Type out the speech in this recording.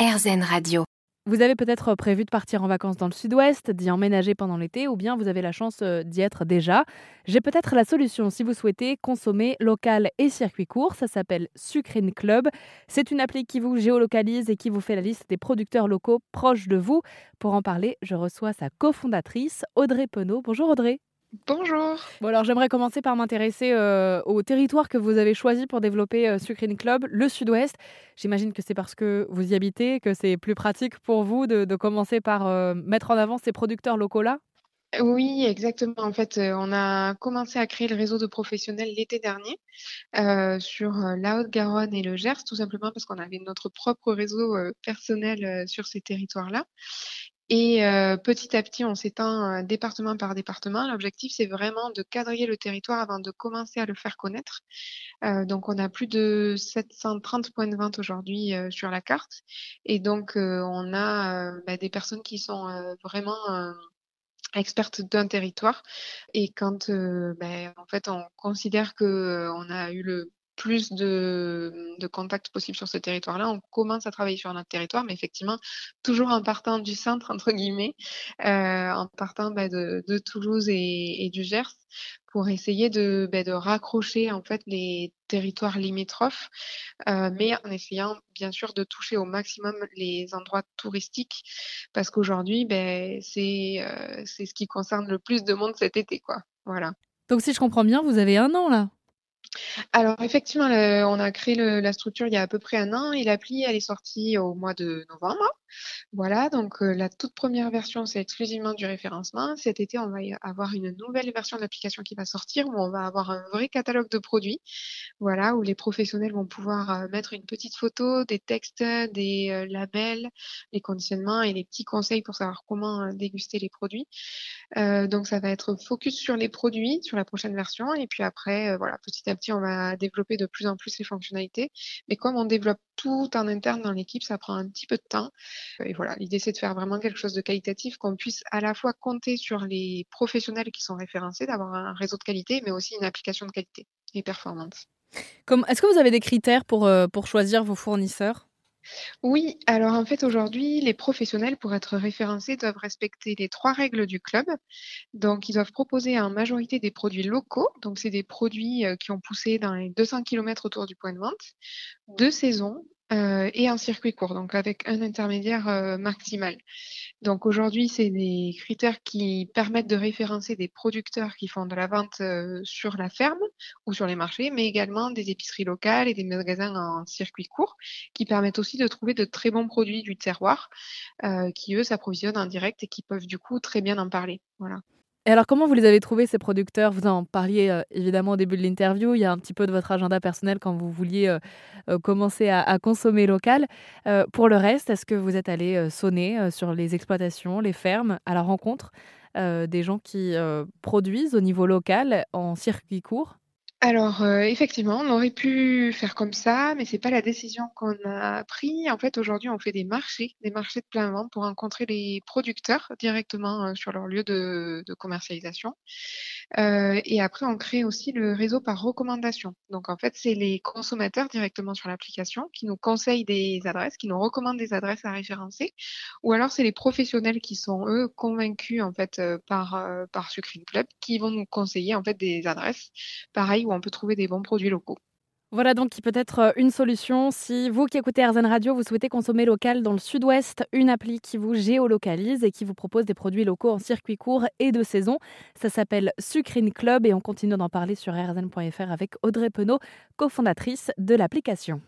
RZN Radio. Vous avez peut-être prévu de partir en vacances dans le sud-ouest, d'y emménager pendant l'été, ou bien vous avez la chance euh, d'y être déjà. J'ai peut-être la solution si vous souhaitez consommer local et circuit court. Ça s'appelle Sucrine Club. C'est une appli qui vous géolocalise et qui vous fait la liste des producteurs locaux proches de vous. Pour en parler, je reçois sa cofondatrice, Audrey Penaud. Bonjour Audrey. Bonjour. Bon alors j'aimerais commencer par m'intéresser euh, au territoire que vous avez choisi pour développer euh, Sucrine Club, le Sud-Ouest. J'imagine que c'est parce que vous y habitez, que c'est plus pratique pour vous de, commencer par euh, mettre en avant ces producteurs locaux-là? Oui, exactement. En fait, on a commencé à créer le réseau de professionnels l'été dernier sur la Haute-Garonne et le Gers, tout simplement parce qu'on avait notre propre réseau personnel sur ces territoires-là. Et euh, petit à petit, on s'étend euh, département par département. L'objectif, c'est vraiment de quadriller le territoire avant de commencer à le faire connaître. Euh, donc, on a plus de 730 points de vente aujourd'hui sur la carte. Et donc, on a bah, des personnes qui sont vraiment expertes d'un territoire. Et quand, bah, en fait, on considère que on a eu le plus de, contacts possibles sur ce territoire-là. On commence à travailler sur notre territoire, mais effectivement, toujours en partant du centre, entre guillemets, euh, en partant bah, de, Toulouse et, du Gers, pour essayer de, bah, de raccrocher en fait les territoires limitrophes, euh, mais en essayant bien sûr de toucher au maximum les endroits touristiques, parce qu'aujourd'hui, bah, c'est euh, c'est ce qui concerne le plus de monde cet été, quoi. Voilà. Donc si je comprends bien, vous avez un an là? Alors effectivement, on a créé la structure il y a à peu près un an et l'appli, elle est sortie au mois de novembre. Voilà, donc euh, la toute première version, c'est exclusivement du référencement. Cet été, on va avoir une nouvelle version de l'application qui va sortir où on va avoir un vrai catalogue de produits. Voilà, où les professionnels vont pouvoir euh, mettre une petite photo, des textes, des euh, labels, les conditionnements et les petits conseils pour savoir comment déguster les produits. donc ça va être focus sur les produits sur la prochaine version et puis après, voilà, petit à petit, on va développer de plus en plus les fonctionnalités. Mais comme on développe tout en interne dans l'équipe, ça prend un petit peu de temps. Et voilà, l'idée c'est de faire vraiment quelque chose de qualitatif, qu'on puisse à la fois compter sur les professionnels qui sont référencés, d'avoir un réseau de qualité, mais aussi une application de qualité et performance. Est-ce que vous avez des critères pour, euh, pour choisir vos fournisseurs? Oui, alors en fait aujourd'hui, les professionnels pour être référencés doivent respecter les trois règles du club. Donc ils doivent proposer en majorité des produits locaux, donc c'est des produits euh, qui ont poussé dans les 200 km autour du point de vente, de saison euh, et un circuit court, donc avec un intermédiaire euh, maximal. Donc aujourd'hui, c'est des critères qui permettent de référencer des producteurs qui font de la vente euh, sur la ferme ou sur les marchés, mais également des épiceries locales et des magasins en circuit court qui permettent aussi de trouver de très bons produits du terroir qui, eux, s'approvisionnent en direct et qui peuvent du coup très bien en parler. Voilà. Et alors, comment vous les avez trouvés, ces producteurs? Vous en parliez euh, évidemment au début de l'interview. Il y a un petit peu de votre agenda personnel quand vous vouliez euh, euh, commencer à, consommer local. pour le reste, est-ce que vous êtes allé sonner sur les exploitations, les fermes, à la rencontre des gens qui produisent au niveau local en circuit court? Alors, euh, effectivement, on aurait pu faire comme ça, mais c'est pas la décision qu'on a pris. En fait, aujourd'hui, on fait des marchés, des marchés de plein vent pour rencontrer les producteurs directement euh, sur leur lieu de, commercialisation. Euh, et après, on crée aussi le réseau par recommandation. Donc, en fait, c'est les consommateurs directement sur l'application qui nous conseillent des adresses, qui nous recommandent des adresses à référencer, ou alors c'est les professionnels qui sont eux convaincus en fait par par Sucrine Club, qui vont nous conseiller en fait des adresses. On peut trouver des bons produits locaux. Voilà donc qui peut être euh, une solution si vous qui écoutez RZN Radio, vous souhaitez consommer local dans le sud-ouest, une appli qui vous géolocalise et qui vous propose des produits locaux en circuit court et de saison. Ça s'appelle Sucrine Club et on continue d'en parler sur rzn.fr avec Audrey Penaud, cofondatrice de l'application.